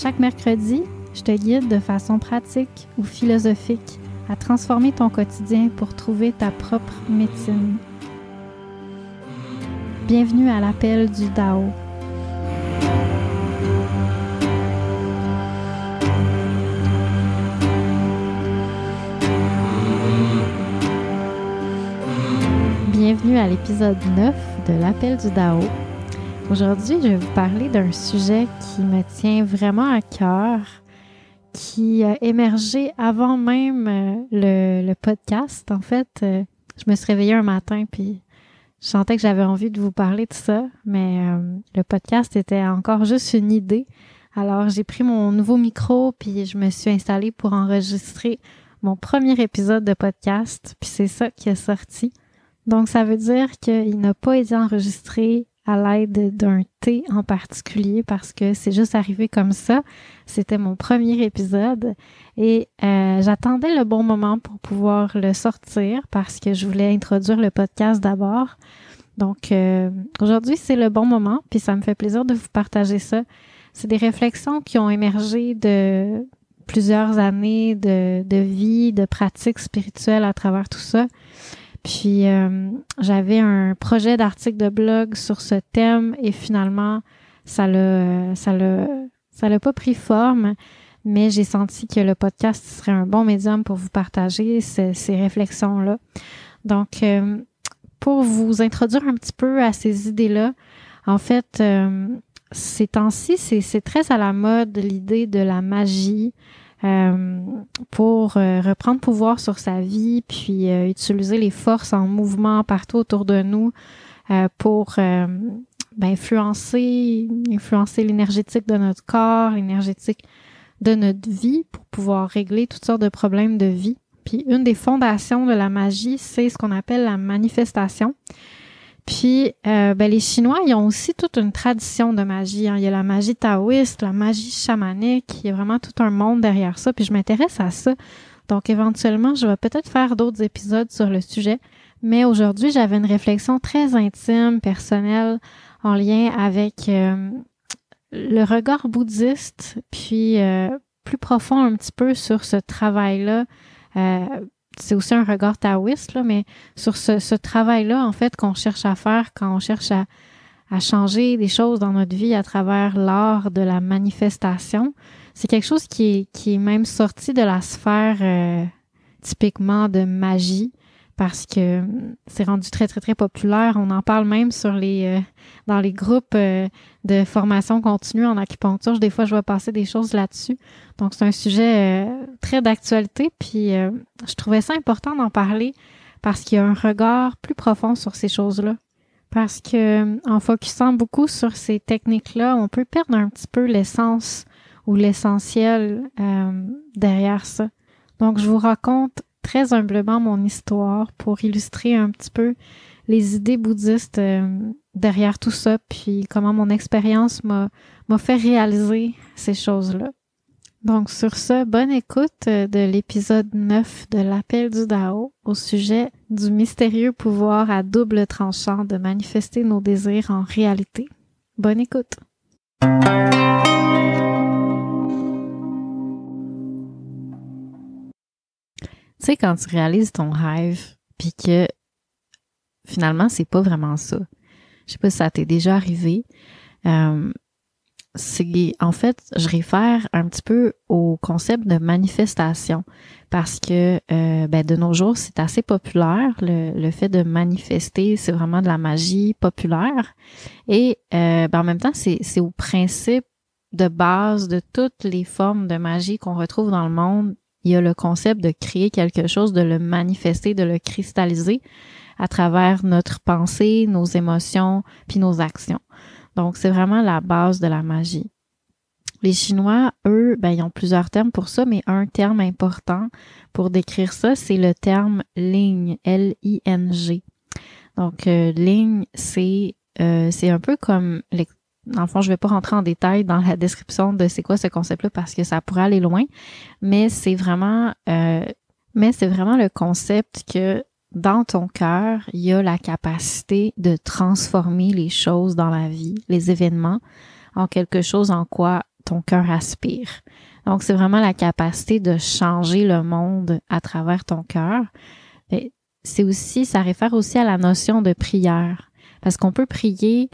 Chaque mercredi, je te guide de façon pratique ou philosophique à transformer ton quotidien pour trouver ta propre médecine. Bienvenue à l'appel du Dao. Bienvenue à l'épisode 9 de l'appel du Dao. Aujourd'hui, je vais vous parler d'un sujet qui me tient vraiment à cœur, qui a émergé avant même euh, le, podcast. En fait, euh, je me suis réveillée un matin puis je sentais que j'avais envie de vous parler de ça, mais euh, le podcast était encore juste une idée. Alors, j'ai pris mon nouveau micro puis je me suis installée pour enregistrer mon premier épisode de podcast, puis c'est ça qui est sorti. Donc, ça veut dire qu'il n'a pas été enregistré à l'aide d'un thé en particulier parce que c'est juste arrivé comme ça. C'était mon premier épisode et euh, j'attendais le bon moment pour pouvoir le sortir parce que je voulais introduire le podcast d'abord. Donc euh, aujourd'hui c'est le bon moment puis ça me fait plaisir de vous partager ça. C'est des réflexions qui ont émergé de plusieurs années de, de vie, de pratiques spirituelles à travers tout ça. Puis euh, j'avais un projet d'article de blog sur ce thème et finalement ça l'a ça l'a ça l'a pas pris forme, mais j'ai senti que le podcast serait un bon médium pour vous partager ces, réflexions là. Donc euh, pour vous introduire un petit peu à ces idées-là, en fait, euh, ces temps-ci, c'est très à la mode l'idée de la magie, euh, pour euh, reprendre pouvoir sur sa vie, puis euh, utiliser les forces en mouvement partout autour de nous pour ben, influencer, influencer l'énergétique de notre corps, l'énergétique de notre vie pour pouvoir régler toutes sortes de problèmes de vie. Puis une des fondations de la magie, c'est ce qu'on appelle la manifestation. Puis, euh, ben, les Chinois, ils ont aussi toute une tradition de magie. Hein. Il y a la magie taoïste, la magie chamanique. Il y a vraiment tout un monde derrière ça. Puis, je m'intéresse à ça. Donc, éventuellement, je vais peut-être faire d'autres épisodes sur le sujet. Mais aujourd'hui, j'avais une réflexion très intime, personnelle, en lien avec euh, le regard bouddhiste, puis euh, plus profond un petit peu sur ce travail-là c'est aussi un regard taoïste, là, mais sur ce, travail-là, en fait, qu'on cherche à faire quand on cherche à, changer des choses dans notre vie à travers l'art de la manifestation. C'est quelque chose qui est, qui même sorti de la sphère euh, typiquement de magie parce que hum, c'est rendu très très très populaire. On en parle même sur les euh, dans les groupes euh, de formation continue en acupuncture. Des fois, je vois passer des choses là-dessus. Donc, c'est un sujet euh, très d'actualité. Puis, je trouvais ça important d'en parler parce qu'il y a un regard plus profond sur ces choses-là. Parce que hum, en focusant beaucoup sur ces techniques-là, on peut perdre un petit peu l'essence ou l'essentiel derrière ça. Donc, je vous raconte très humblement mon histoire pour illustrer un petit peu les idées bouddhistes euh, derrière tout ça, puis comment mon expérience m'a, fait réaliser ces choses-là. Donc sur ce, bonne écoute euh, de l'épisode 9 de l'appel du Dao au sujet du mystérieux pouvoir à double tranchant de manifester nos désirs en réalité. Bonne écoute. Tu sais, quand tu réalises ton rêve, puis que finalement, c'est pas vraiment ça. Je sais pas si ça t'est déjà arrivé. Euh, c'est en fait, je réfère un petit peu au concept de manifestation parce que euh, ben, de nos jours, c'est assez populaire. Le, fait de manifester, c'est vraiment de la magie populaire. Et euh, ben, en même temps, c'est au principe de base de toutes les formes de magie qu'on retrouve dans le monde. Il y a le concept de créer quelque chose, de le manifester, de le cristalliser à travers notre pensée, nos émotions, puis nos actions. Donc, c'est vraiment la base de la magie. Les Chinois, eux, ben, ils ont plusieurs termes pour ça, mais un terme important pour décrire ça, c'est le terme ligne, L-I-N-G. Donc, euh, ligne, c'est euh, un peu comme dans le fond, je vais pas rentrer en détail dans la description de c'est quoi ce concept-là parce que ça pourrait aller loin, mais c'est vraiment, euh, mais c'est vraiment le concept que dans ton cœur, il y a la capacité de transformer les choses dans la vie, les événements, en quelque chose en quoi ton cœur aspire. Donc, c'est vraiment la capacité de changer le monde à travers ton cœur. C'est aussi, ça réfère aussi à la notion de prière. Parce qu'on peut prier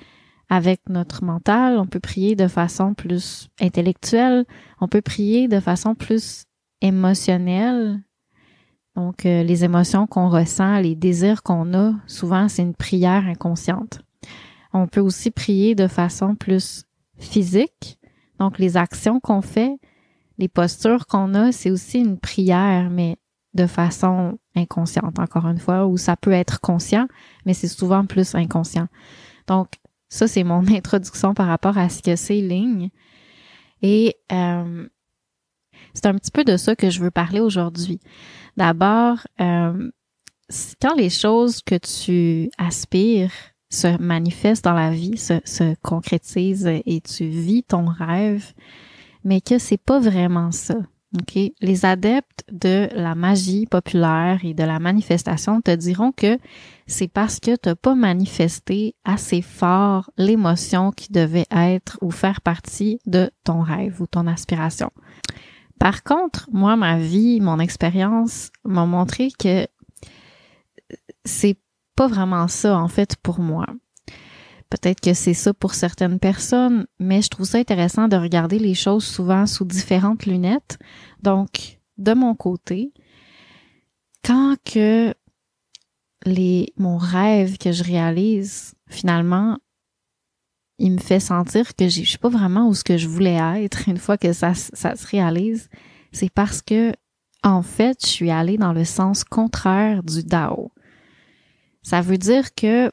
avec notre mental, on peut prier de façon plus intellectuelle, on peut prier de façon plus émotionnelle, donc, euh, les émotions qu'on ressent, les désirs qu'on a, souvent, c'est une prière inconsciente. On peut aussi prier de façon plus physique. Donc, les actions qu'on fait, les postures qu'on a, c'est aussi une prière, mais de façon inconsciente, encore une fois, ou ça peut être conscient, mais c'est souvent plus inconscient. Donc, ça, c'est mon introduction par rapport à ce que c'est ligne. Et euh, c'est un petit peu de ça que je veux parler aujourd'hui. D'abord, euh, quand les choses que tu aspires se manifestent dans la vie, se, se concrétisent et tu vis ton rêve, mais que c'est pas vraiment ça. Les adeptes de la magie populaire et de la manifestation te diront que c'est parce que tu n'as pas manifesté assez fort l'émotion qui devait être ou faire partie de ton rêve ou ton aspiration. Par contre, moi, ma vie, mon expérience m'a montré que c'est pas vraiment ça, en fait, pour moi. Peut-être que c'est ça pour certaines personnes, mais je trouve ça intéressant de regarder les choses souvent sous différentes lunettes. Donc, de mon côté, quand que les, mon rêve que je réalise, finalement, il me fait sentir que je suis pas vraiment où ce que je voulais être une fois que ça, ça se réalise. C'est parce que, en fait, je suis allée dans le sens contraire du Dao. Ça veut dire que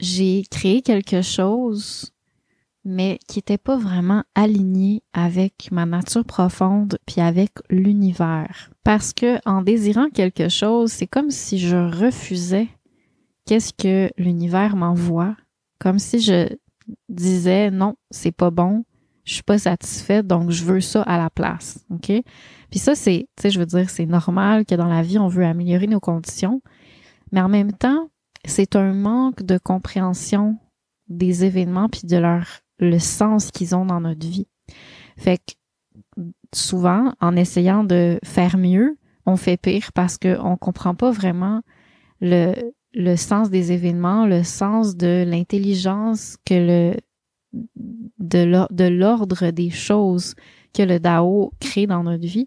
j'ai créé quelque chose, mais qui n'était pas vraiment aligné avec ma nature profonde puis avec l'univers. Parce que en désirant quelque chose, c'est comme si je refusais qu'est-ce que l'univers m'envoie comme si je disais non, c'est pas bon, je suis pas satisfaite, donc je veux ça à la place. OK? Puis ça, c'est, tu sais, je veux dire, c'est normal que dans la vie, on veut améliorer nos conditions, mais en même temps, c'est un manque de compréhension des événements puis de leur le sens qu'ils ont dans notre vie. Fait que souvent, en essayant de faire mieux, on fait pire parce qu'on comprend pas vraiment le, le sens des événements, le sens de l'intelligence que le de l'ordre des choses que le Dao crée dans notre vie.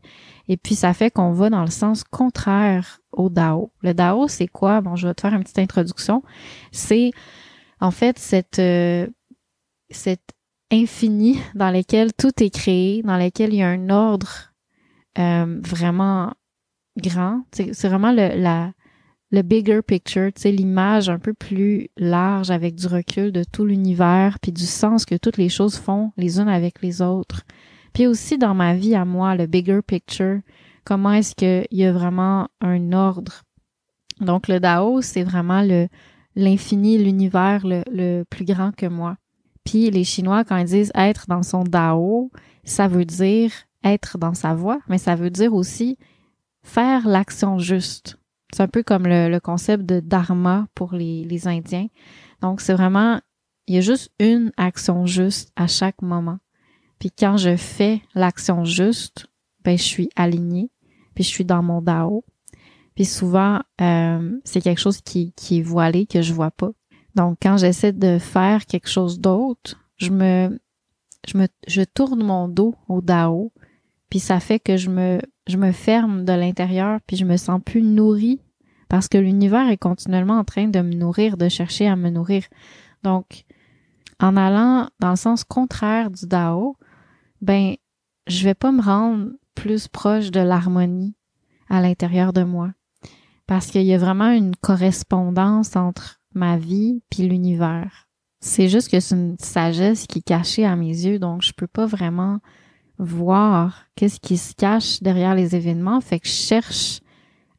Et puis, ça fait qu'on va dans le sens contraire au Dao. Le Dao, c'est quoi? Bon, je vais te faire une petite introduction. C'est, en fait, cette, euh, infini dans lequel tout est créé, dans lequel il y a un ordre euh, vraiment grand. C'est vraiment le, le bigger picture, l'image un peu plus large avec du recul de tout l'univers, puis du sens que toutes les choses font les unes avec les autres. Puis aussi dans ma vie à moi, le bigger picture, comment est-ce qu'il y a vraiment un ordre? Donc le Dao, c'est vraiment le l'infini, l'univers le, plus grand que moi. Puis les Chinois, quand ils disent être dans son Dao, ça veut dire être dans sa voie, mais ça veut dire aussi faire l'action juste. C'est un peu comme le, concept de dharma pour les, les Indiens. Donc, c'est vraiment, il y a juste une action juste à chaque moment. Puis quand je fais l'action juste, ben je suis alignée, puis je suis dans mon Dao. Puis souvent, euh, c'est quelque chose qui, qui est voilé, que je vois pas. Donc, quand j'essaie de faire quelque chose d'autre, je me je me, je tourne mon dos au Dao, puis ça fait que je me, je me ferme de l'intérieur, puis je me sens plus nourrie parce que l'univers est continuellement en train de me nourrir, de chercher à me nourrir. Donc, en allant dans le sens contraire du Dao, ben, je vais pas me rendre plus proche de l'harmonie à l'intérieur de moi. Parce qu'il y a vraiment une correspondance entre ma vie puis l'univers. C'est juste que c'est une sagesse qui est cachée à mes yeux, donc je peux pas vraiment voir qu'est-ce qui se cache derrière les événements. Fait que je cherche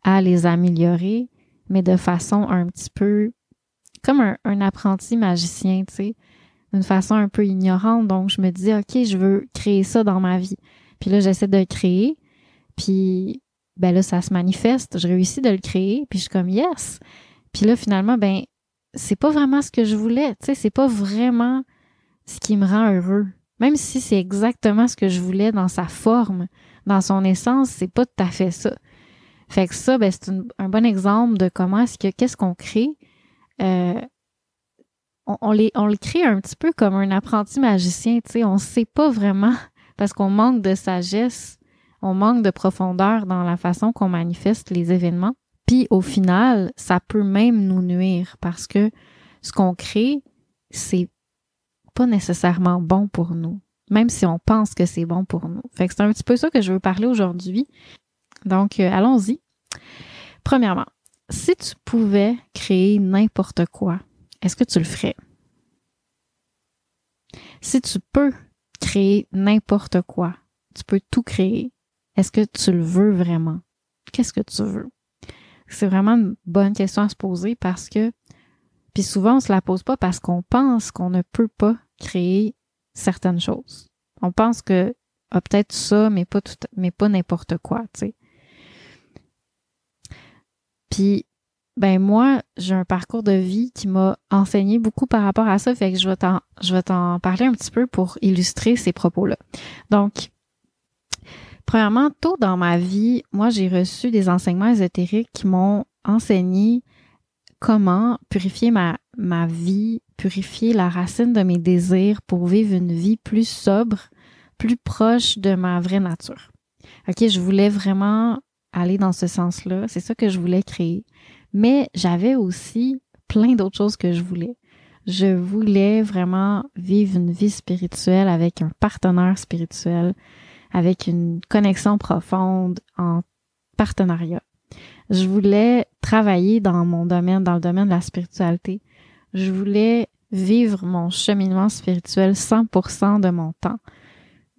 à les améliorer, mais de façon un petit peu comme un, apprenti magicien, tu sais, d'une façon un peu ignorante. Donc, je me dis, OK, je veux créer ça dans ma vie. Puis là, j'essaie de le créer. Puis, ben là, ça se manifeste. Je réussis de le créer. Puis je suis comme, yes. Puis là, finalement, ben, c'est pas vraiment ce que je voulais. Tu sais, c'est pas vraiment ce qui me rend heureux. Même si c'est exactement ce que je voulais dans sa forme, dans son essence, c'est pas tout à fait ça. Fait que ça, ben, c'est un bon exemple de comment est-ce que, qu'est-ce qu'on crée. Euh, on, le crée un petit peu comme un apprenti magicien, tu sais, on sait pas vraiment parce qu'on manque de sagesse, on manque de profondeur dans la façon qu'on manifeste les événements. Puis au final, ça peut même nous nuire parce que ce qu'on crée, c'est pas nécessairement bon pour nous, même si on pense que c'est bon pour nous. Fait que c'est un petit peu ça que je veux parler aujourd'hui. Donc, euh, allons-y. Premièrement, si tu pouvais créer n'importe quoi, est-ce que tu le ferais? Si tu peux créer n'importe quoi, tu peux tout créer, est-ce que tu le veux vraiment? Qu'est-ce que tu veux? C'est vraiment une bonne question à se poser parce que, puis souvent on se la pose pas parce qu'on pense qu'on ne peut pas créer certaines choses. On pense que ah, peut-être ça, mais pas tout, mais pas n'importe quoi, tu sais. Puis, ben moi, j'ai un parcours de vie qui m'a enseigné beaucoup par rapport à ça, fait que je vais t'en, je vais t'en parler un petit peu pour illustrer ces propos-là. Donc, premièrement, tôt dans ma vie, moi, j'ai reçu des enseignements ésotériques qui m'ont enseigné comment purifier ma, ma vie, purifier la racine de mes désirs pour vivre une vie plus sobre, plus proche de ma vraie nature. OK, je voulais vraiment aller dans ce sens-là. C'est ça que je voulais créer. Mais j'avais aussi plein d'autres choses que je voulais. Je voulais vraiment vivre une vie spirituelle avec un partenaire spirituel, avec une connexion profonde en partenariat. Je voulais travailler dans mon domaine, dans le domaine de la spiritualité. Je voulais vivre mon cheminement spirituel 100% de mon temps.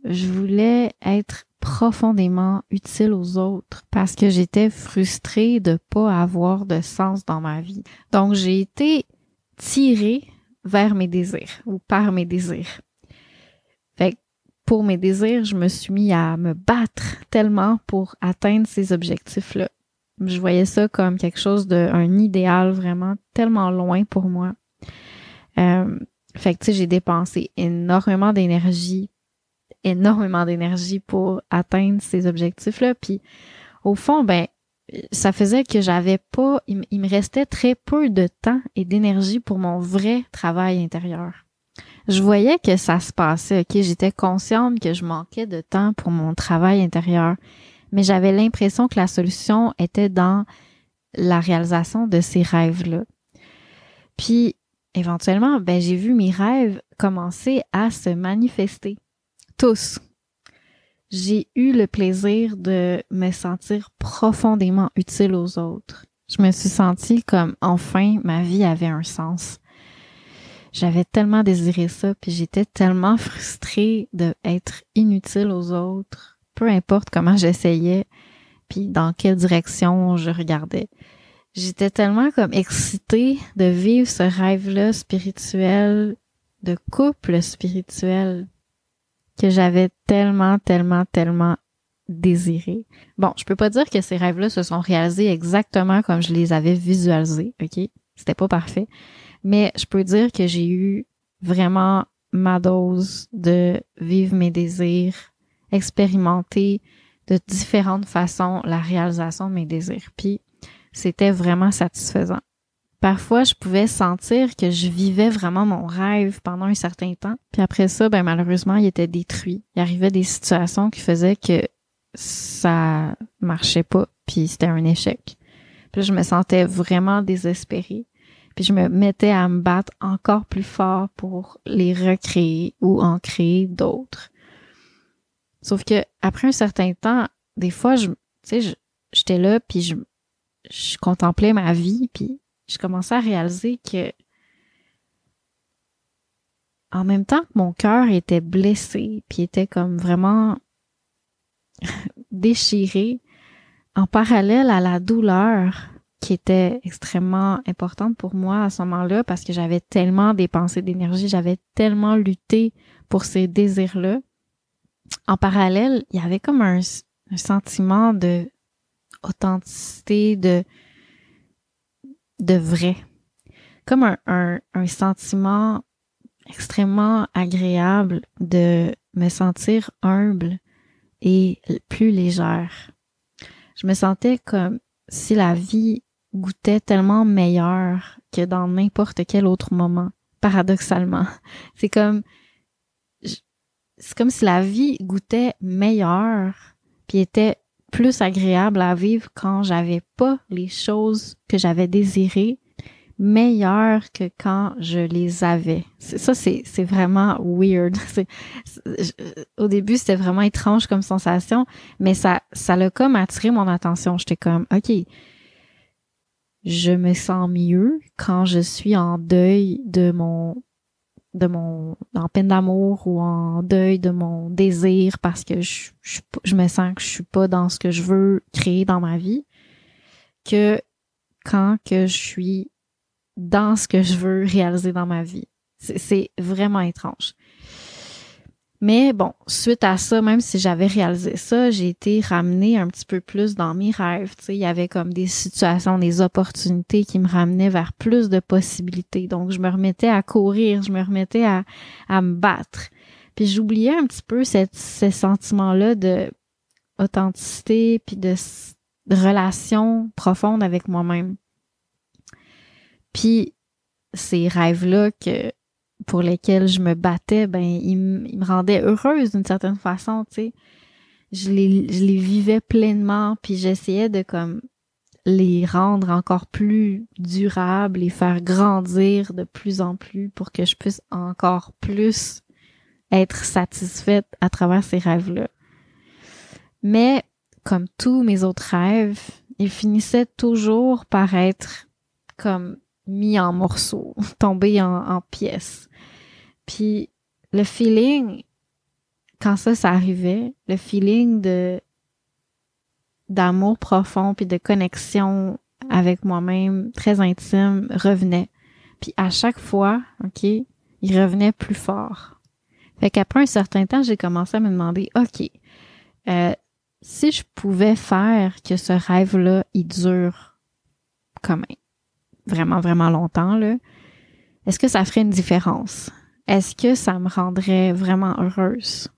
Je voulais être profondément utile aux autres parce que j'étais frustrée de pas avoir de sens dans ma vie. Donc j'ai été tirée vers mes désirs ou par mes désirs. Fait pour mes désirs, je me suis mis à me battre tellement pour atteindre ces objectifs-là. Je voyais ça comme quelque chose de un idéal vraiment tellement loin pour moi. Euh, fait que tu sais, j'ai dépensé énormément d'énergie énormément d'énergie pour atteindre ces objectifs-là. Puis au fond, ben, ça faisait que j'avais pas, il, me restait très peu de temps et d'énergie pour mon vrai travail intérieur. Je voyais que ça se passait, ok, j'étais consciente que je manquais de temps pour mon travail intérieur, mais j'avais l'impression que la solution était dans la réalisation de ces rêves-là. Puis, éventuellement, ben, j'ai vu mes rêves commencer à se manifester tous, j'ai eu le plaisir de me sentir profondément utile aux autres. Je me suis sentie comme enfin ma vie avait un sens. J'avais tellement désiré ça, puis j'étais tellement frustrée d'être inutile aux autres, peu importe comment j'essayais, puis dans quelle direction je regardais. J'étais tellement comme excitée de vivre ce rêve-là spirituel, de couple spirituel, que j'avais tellement, tellement, tellement désiré. Bon, je peux pas dire que ces rêves-là se sont réalisés exactement comme je les avais visualisés, ok? C'était pas parfait. Mais je peux dire que j'ai eu vraiment ma dose de vivre mes désirs, expérimenter de différentes façons la réalisation de mes désirs. Puis c'était vraiment satisfaisant. Parfois, je pouvais sentir que je vivais vraiment mon rêve pendant un certain temps. Puis après ça, ben malheureusement, il était détruit. Il arrivait des situations qui faisaient que ça marchait pas, puis c'était un échec. Puis je me sentais vraiment désespérée. Puis je me mettais à me battre encore plus fort pour les recréer ou en créer d'autres. Sauf que après un certain temps, des fois, je, tu sais, j'étais là, puis je, je contemplais ma vie, puis je commençais à réaliser que en même temps que mon cœur était blessé, puis était comme vraiment déchiré, en parallèle à la douleur qui était extrêmement importante pour moi à ce moment-là parce que j'avais tellement dépensé d'énergie, j'avais tellement lutté pour ces désirs-là. En parallèle, il y avait comme un, sentiment de authenticité, de de vrai. Comme un, un, un sentiment extrêmement agréable de me sentir humble et plus légère. Je me sentais comme si la vie goûtait tellement meilleur que dans n'importe quel autre moment, paradoxalement. C'est comme c'est comme si la vie goûtait meilleur puis était plus agréable à vivre quand j'avais pas les choses que j'avais désirées meilleures que quand je les avais. Ça, c'est, vraiment weird. au début, c'était vraiment étrange comme sensation, mais ça, ça l'a comme attiré mon attention. J'étais comme, OK, je me sens mieux quand je suis en deuil de mon de mon en peine d'amour ou en deuil de mon désir parce que je, je, me sens que je suis pas dans ce que je veux créer dans ma vie que quand que je suis dans ce que je veux réaliser dans ma vie. C'est vraiment étrange. Mais bon, suite à ça, même si j'avais réalisé ça, j'ai été ramenée un petit peu plus dans mes rêves. Tu sais, il y avait comme des situations, des opportunités qui me ramenaient vers plus de possibilités. Donc, je me remettais à courir, je me remettais à, à me battre. Puis j'oubliais un petit peu cette, ce sentiment-là de authenticité puis de, de relation profonde avec moi-même. Puis ces rêves-là que pour lesquels je me battais, ben, ils, me rendaient heureuse d'une certaine façon, tu sais. Je les, je les vivais pleinement, puis j'essayais de comme les rendre encore plus durables, les faire grandir de plus en plus pour que je puisse encore plus être satisfaite à travers ces rêves-là. Mais comme tous mes autres rêves, ils finissaient toujours par être comme mis en morceaux, tombés en, pièces. Puis le feeling, quand ça, ça arrivait, le feeling de d'amour profond puis de connexion avec moi-même très intime revenait. Puis à chaque fois, OK, il revenait plus fort. Fait qu'après un certain temps, j'ai commencé à me demander, OK, euh, si je pouvais faire que ce rêve-là, il dure comme vraiment, vraiment longtemps, là, est-ce que ça ferait une différence? est-ce que ça me rendrait vraiment heureuse?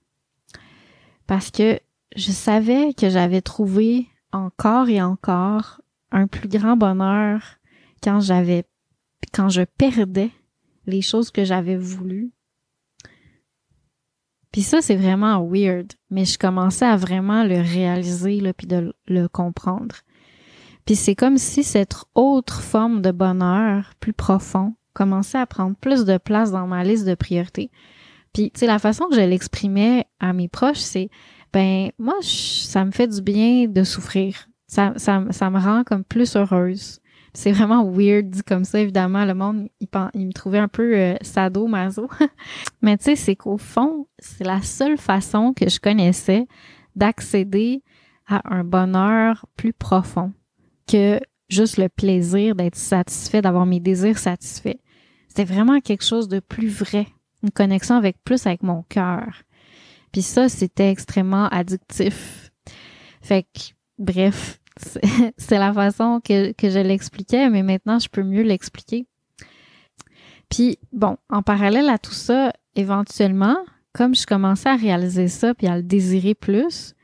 Parce que je savais que j'avais trouvé encore et encore un plus grand bonheur quand j'avais, quand je perdais les choses que j'avais voulu. Puis ça, c'est vraiment weird, mais je commençais à vraiment le réaliser, là, puis de le comprendre. Puis c'est comme si cette autre forme de bonheur plus profond commençait à prendre plus de place dans ma liste de priorités. Puis, tu sais, la façon que je l'exprimais à mes proches, c'est, ben, moi, ça me fait du bien de souffrir. Ça, ça, ça me rend comme plus heureuse. C'est vraiment weird dit comme ça, évidemment. Le monde, il, me trouvait un peu euh, sado, maso. Mais tu sais, c'est qu'au fond, c'est la seule façon que je connaissais d'accéder à un bonheur plus profond que juste le plaisir d'être satisfait, d'avoir mes désirs satisfaits. C'était vraiment quelque chose de plus vrai, une connexion avec plus avec mon cœur. Puis ça, c'était extrêmement addictif. Fait que, bref, c'est la façon que, que je l'expliquais, mais maintenant, je peux mieux l'expliquer. Puis, bon, en parallèle à tout ça, éventuellement, comme je commençais à réaliser ça puis à le désirer plus,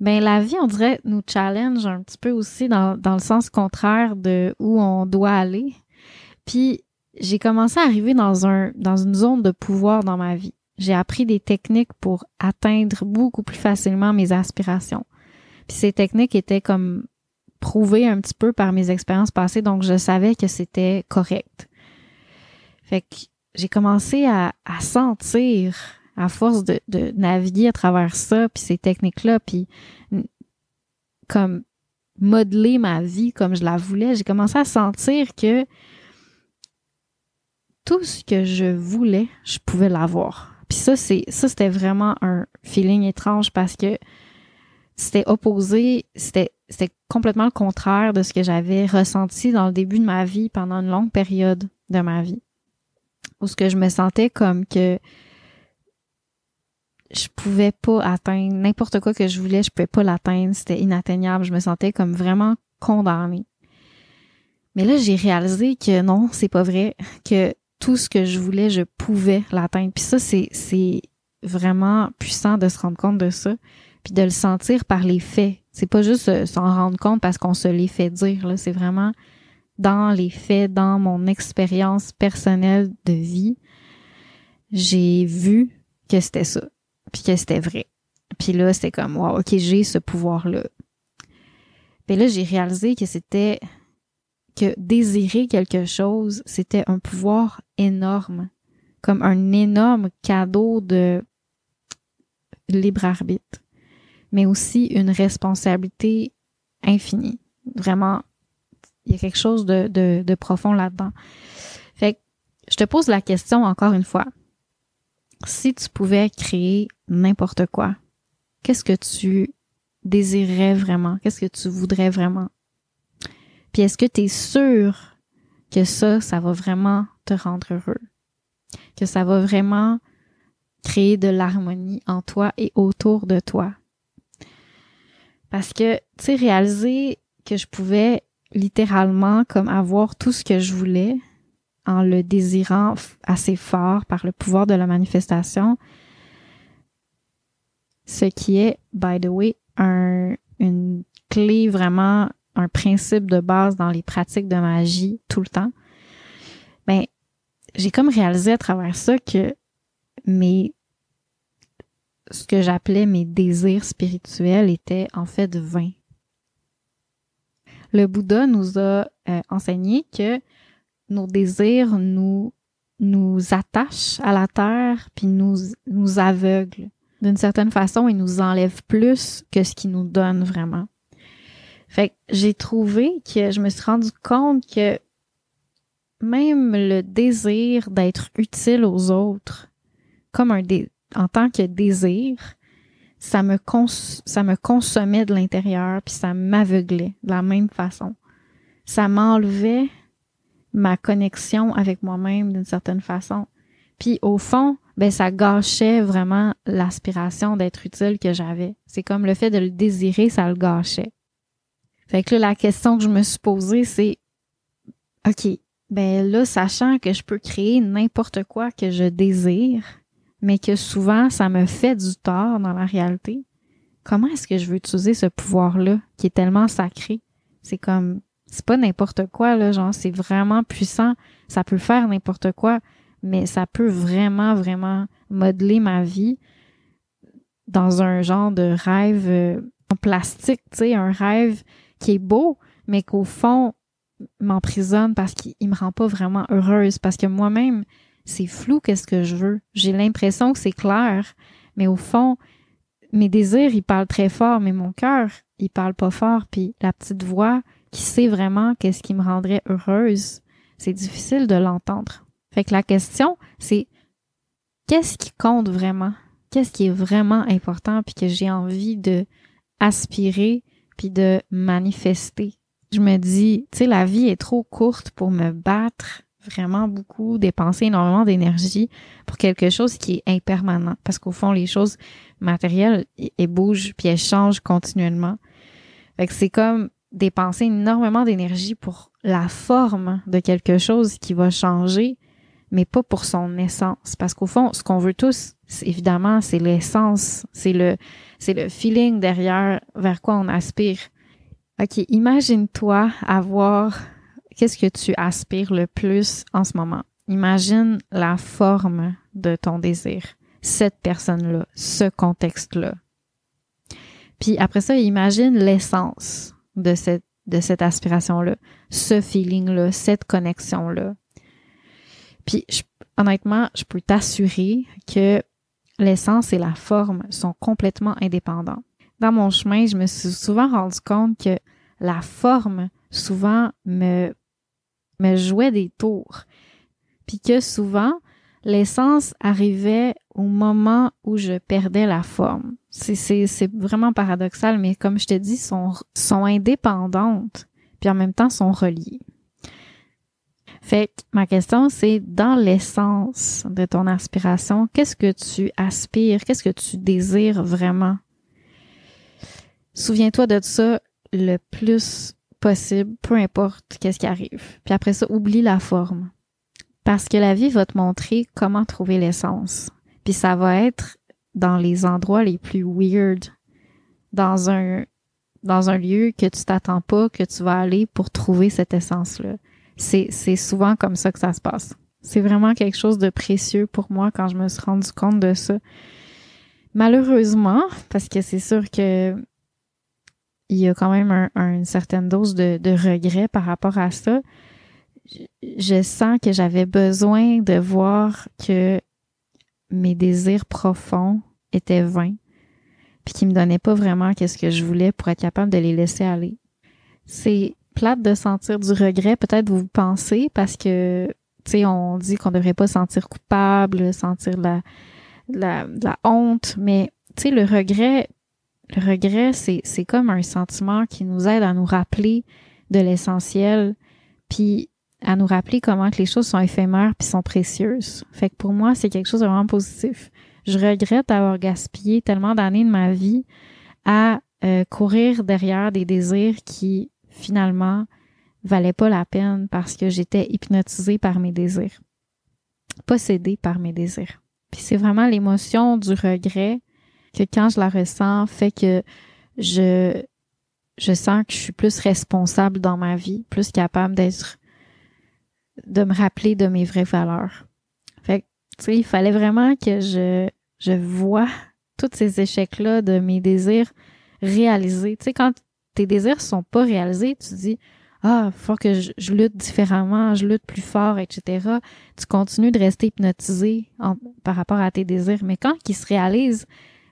ben la vie, on dirait, nous challenge un petit peu aussi dans, dans le sens contraire de où on doit aller. Puis j'ai commencé à arriver dans un dans une zone de pouvoir dans ma vie. J'ai appris des techniques pour atteindre beaucoup plus facilement mes aspirations. Puis ces techniques étaient comme prouvées un petit peu par mes expériences passées, donc je savais que c'était correct. Fait que j'ai commencé à, à, sentir, à force de, de, naviguer à travers ça, puis ces techniques-là, puis comme modeler ma vie comme je la voulais, j'ai commencé à sentir que tout ce que je voulais, je pouvais l'avoir. Puis ça, c'est ça, c'était vraiment un feeling étrange parce que c'était opposé, c'était c'était complètement le contraire de ce que j'avais ressenti dans le début de ma vie pendant une longue période de ma vie. Où ce que je me sentais comme que je pouvais pas atteindre n'importe quoi que je voulais, je pouvais pas l'atteindre, c'était inatteignable, je me sentais comme vraiment condamnée. Mais là, j'ai réalisé que non, c'est pas vrai, que tout ce que je voulais, je pouvais l'atteindre. Puis ça, c'est, c'est vraiment puissant de se rendre compte de ça, puis de le sentir par les faits. C'est pas juste s'en rendre compte parce qu'on se les fait dire, là. C'est vraiment dans les faits, dans mon expérience personnelle de vie, j'ai vu que c'était ça puis que c'était vrai. Puis là, c'était comme, wow, ok, j'ai ce pouvoir-là. Puis là, j'ai réalisé que c'était que désirer quelque chose, c'était un pouvoir énorme, comme un énorme cadeau de libre arbitre, mais aussi une responsabilité infinie. Vraiment, il y a quelque chose de, de, de profond là-dedans. Fait que je te pose la question encore une fois si tu pouvais créer n'importe quoi, qu'est-ce que tu désirerais vraiment? Qu'est-ce que tu voudrais vraiment? Puis est-ce que tu es sûr que ça, ça va vraiment te rendre heureux? Que ça va vraiment créer de l'harmonie en toi et autour de toi? Parce que, tu sais, réaliser que je pouvais littéralement comme avoir tout ce que je voulais, en le désirant assez fort par le pouvoir de la manifestation, ce qui est, by the way, un, une clé vraiment, un principe de base dans les pratiques de magie tout le temps. Ben, j'ai comme réalisé à travers ça que mes, ce que j'appelais mes désirs spirituels étaient en fait vains. Le Bouddha nous a euh, enseigné que nos désirs nous nous attachent à la terre puis nous nous aveuglent. D'une certaine façon, ils nous enlèvent plus que ce qu'ils nous donnent vraiment. Fait que j'ai trouvé que je me suis rendu compte que même le désir d'être utile aux autres, comme un dé en tant que désir, ça me ça me consommait de l'intérieur puis ça m'aveuglait de la même façon. Ça m'enlevait ma connexion avec moi-même d'une certaine façon. Puis au fond, ben ça gâchait vraiment l'aspiration d'être utile que j'avais. C'est comme le fait de le désirer, ça le gâchait. Fait que là, la question que je me suis posée, c'est OK, ben là, sachant que je peux créer n'importe quoi que je désire, mais que souvent ça me fait du tort dans la réalité, comment est-ce que je veux utiliser ce pouvoir-là qui est tellement sacré? C'est comme c'est pas n'importe quoi là, genre c'est vraiment puissant, ça peut faire n'importe quoi, mais ça peut vraiment vraiment modeler ma vie dans un genre de rêve euh, en plastique, tu sais, un rêve qui est beau, mais qu'au fond m'emprisonne parce qu'il me rend pas vraiment heureuse. Parce que moi-même c'est flou qu'est-ce que je veux. J'ai l'impression que c'est clair, mais au fond mes désirs ils parlent très fort, mais mon cœur il parle pas fort, puis la petite voix qui sait vraiment qu'est-ce qui me rendrait heureuse, c'est difficile de l'entendre. Fait que la question, c'est qu'est-ce qui compte vraiment? Qu'est-ce qui est vraiment important puis que j'ai envie de aspirer puis de manifester? Je me dis, tu sais, la vie est trop courte pour me battre vraiment beaucoup, dépenser énormément d'énergie pour quelque chose qui est impermanent. Parce qu'au fond, les choses matérielles, elles bougent puis elles changent continuellement. Fait que c'est comme dépenser énormément d'énergie pour la forme de quelque chose qui va changer, mais pas pour son essence. Parce qu'au fond, ce qu'on veut tous, évidemment, c'est l'essence, c'est le, c'est le feeling derrière vers quoi on aspire. OK, imagine-toi avoir qu'est-ce que tu aspires le plus en ce moment? Imagine la forme de ton désir, cette personne-là, ce contexte-là. Puis après ça, imagine l'essence de cette, de cette aspiration-là, ce feeling-là, cette connexion-là. Puis honnêtement, je peux t'assurer que l'essence et la forme sont complètement indépendants. Dans mon chemin, je me suis souvent rendu compte que la forme souvent me, me jouait des tours. Puis que souvent, l'essence arrivait au moment où je perdais la forme. C'est vraiment paradoxal, mais comme je te dis, sont, indépendantes, puis en même temps sont reliées. Fait ma question, c'est dans l'essence de ton aspiration, qu'est-ce que tu aspires, qu'est-ce que tu désires vraiment? Souviens-toi de ça le plus possible, peu importe qu'est-ce qui arrive. Puis après ça, oublie la forme. Parce que la vie va te montrer comment trouver l'essence. Puis ça va être dans les endroits les plus weird, dans un dans un lieu que tu t'attends pas que tu vas aller pour trouver cette essence-là. C'est, c'est souvent comme ça que ça se passe. C'est vraiment quelque chose de précieux pour moi quand je me suis rendu compte de ça. Malheureusement, parce que c'est sûr que il y a quand même une certaine dose de, de regret par rapport à ça. Je, sens que j'avais besoin de voir que mes désirs profonds étaient vains, puis qu'ils me donnaient pas vraiment qu'est-ce que je voulais pour être capable de les laisser aller. C'est plate de sentir du regret, peut-être vous pensez, parce que, tu sais, on dit qu'on devrait pas sentir coupable, sentir la, la, la honte, mais, tu sais, le regret, le regret, c'est, c'est comme un sentiment qui nous aide à nous rappeler de l'essentiel, puis à nous rappeler comment que les choses sont éphémères puis sont précieuses. Fait que pour moi, c'est quelque chose de vraiment positif. Je regrette d'avoir gaspillé tellement d'années de ma vie à euh, courir derrière des désirs qui finalement valaient pas la peine parce que j'étais hypnotisée par mes désirs, possédée par mes désirs. Puis c'est vraiment l'émotion du regret que quand je la ressens fait que je je sens que je suis plus responsable dans ma vie, plus capable d'être de me rappeler de mes vraies valeurs. Fait que tu sais, il fallait vraiment que je je vois tous ces échecs là de mes désirs réalisés. Tu sais quand tes désirs sont pas réalisés, tu dis ah, faut que je, lutte différemment, je lutte plus fort, etc. Tu continues de rester hypnotisé par rapport à tes désirs. Mais quand ils se réalisent,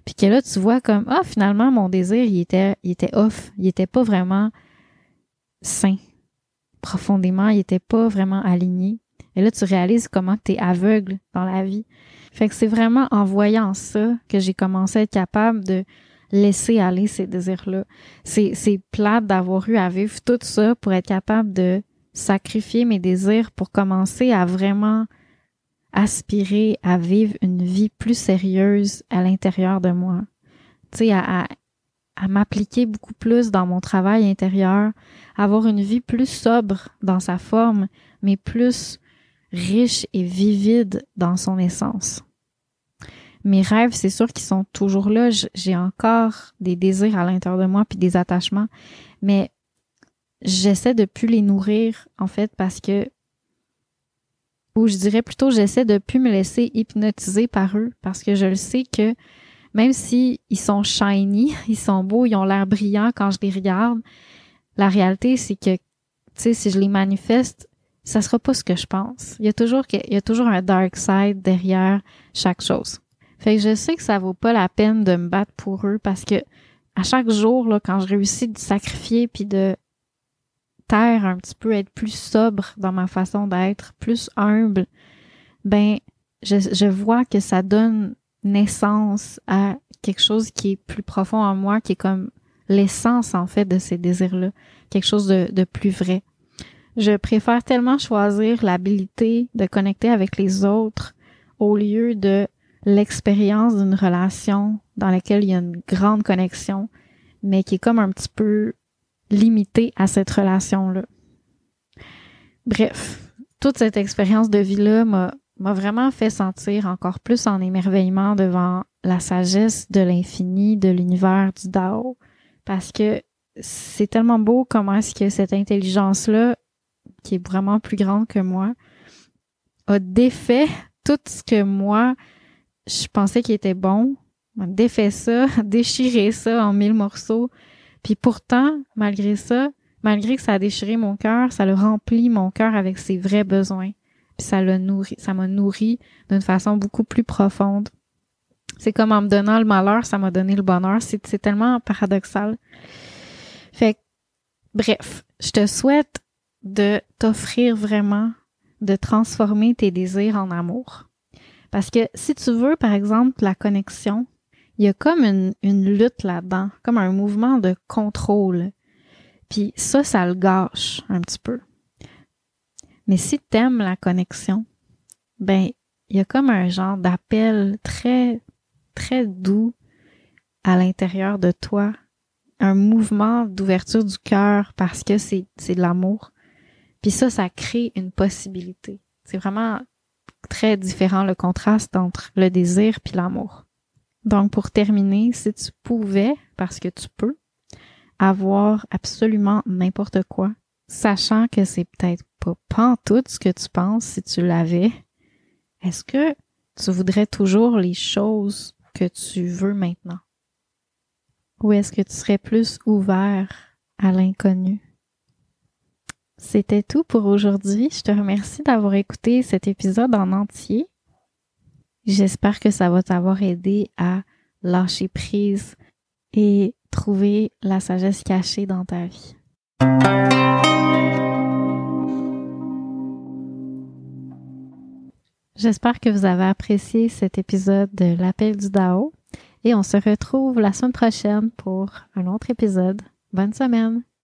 puis que là, tu vois comme, ah, finalement, mon désir, il était, il était off. Il était pas vraiment sain. Profondément, il était pas vraiment aligné. Et là, tu réalises comment tu es aveugle dans la vie. Fait que c'est vraiment en voyant ça que j'ai commencé à être capable de laisser aller ces désirs-là. C'est, c'est plate d'avoir eu à vivre tout ça pour être capable de sacrifier mes désirs pour commencer à vraiment aspirer à vivre une vie plus sérieuse à l'intérieur de moi. Tu sais, à, m'appliquer beaucoup plus dans mon travail intérieur, avoir une vie plus sobre dans sa forme, mais plus riche et vivide dans son essence. Mes rêves, c'est sûr qu'ils sont toujours là. J'ai encore des désirs à l'intérieur de moi puis des attachements, mais j'essaie de plus les nourrir en fait parce que ou je dirais plutôt j'essaie de plus me laisser hypnotiser par eux parce que je le sais que même si ils sont shiny, ils sont beaux, ils ont l'air brillants quand je les regarde, la réalité c'est que tu sais si je les manifeste, ça sera pas ce que je pense. Il y a toujours il y a toujours un dark side derrière chaque chose. Fait que je sais que ça vaut pas la peine de me battre pour eux parce que à chaque jour là quand je réussis de sacrifier puis de un petit peu, être plus sobre dans ma façon d'être, plus humble, ben je, je vois que ça donne naissance à quelque chose qui est plus profond en moi, qui est comme l'essence en fait de ces désirs-là, quelque chose de, plus vrai. Je préfère tellement choisir l'habilité de connecter avec les autres au lieu de l'expérience d'une relation dans laquelle il y a une grande connexion, mais qui est comme un petit peu limité à cette relation-là. Bref, toute cette expérience de vie-là m'a, m'a vraiment fait sentir encore plus en émerveillement devant la sagesse de l'infini, de l'univers du Dao, parce que c'est tellement beau comment est-ce que cette intelligence-là qui est vraiment plus grande que moi, a défait tout ce que moi, je pensais qui était bon, m'a défait ça, déchiré ça en mille morceaux. Puis pourtant, malgré ça, malgré que ça a déchiré mon cœur, ça le remplit mon cœur avec ses vrais besoins. Puis ça le nourrit, ça m'a nourri d'une façon beaucoup plus profonde. C'est comme en me donnant le malheur, ça m'a donné le bonheur. C'est tellement paradoxal. Fait que, bref, je te souhaite de t'offrir vraiment, de transformer tes désirs en amour. Parce que si tu veux, par exemple, la connexion, il y a comme une, une lutte là-dedans, comme un mouvement de contrôle. Puis ça, ça le gâche un petit peu. Mais si tu aimes la connexion, ben, il y a comme un genre d'appel très, très doux à l'intérieur de toi, un mouvement d'ouverture du cœur parce que c'est, c'est de l'amour. Puis ça, ça crée une possibilité. C'est vraiment très différent le contraste entre le désir puis l'amour. Donc pour terminer, si tu pouvais, parce que tu peux, avoir absolument n'importe quoi, sachant que c'est peut-être pas tout ce que tu penses si tu l'avais, est-ce que tu voudrais toujours les choses que tu veux maintenant? Ou est-ce que tu serais plus ouvert à l'inconnu? C'était tout pour aujourd'hui. Je te remercie d'avoir écouté cet épisode en entier. J'espère que ça va t'avoir aidé à lâcher prise et trouver la sagesse cachée dans ta vie. J'espère que vous avez apprécié cet épisode de l'appel du Dao et on se retrouve la semaine prochaine pour un autre épisode. Bonne semaine!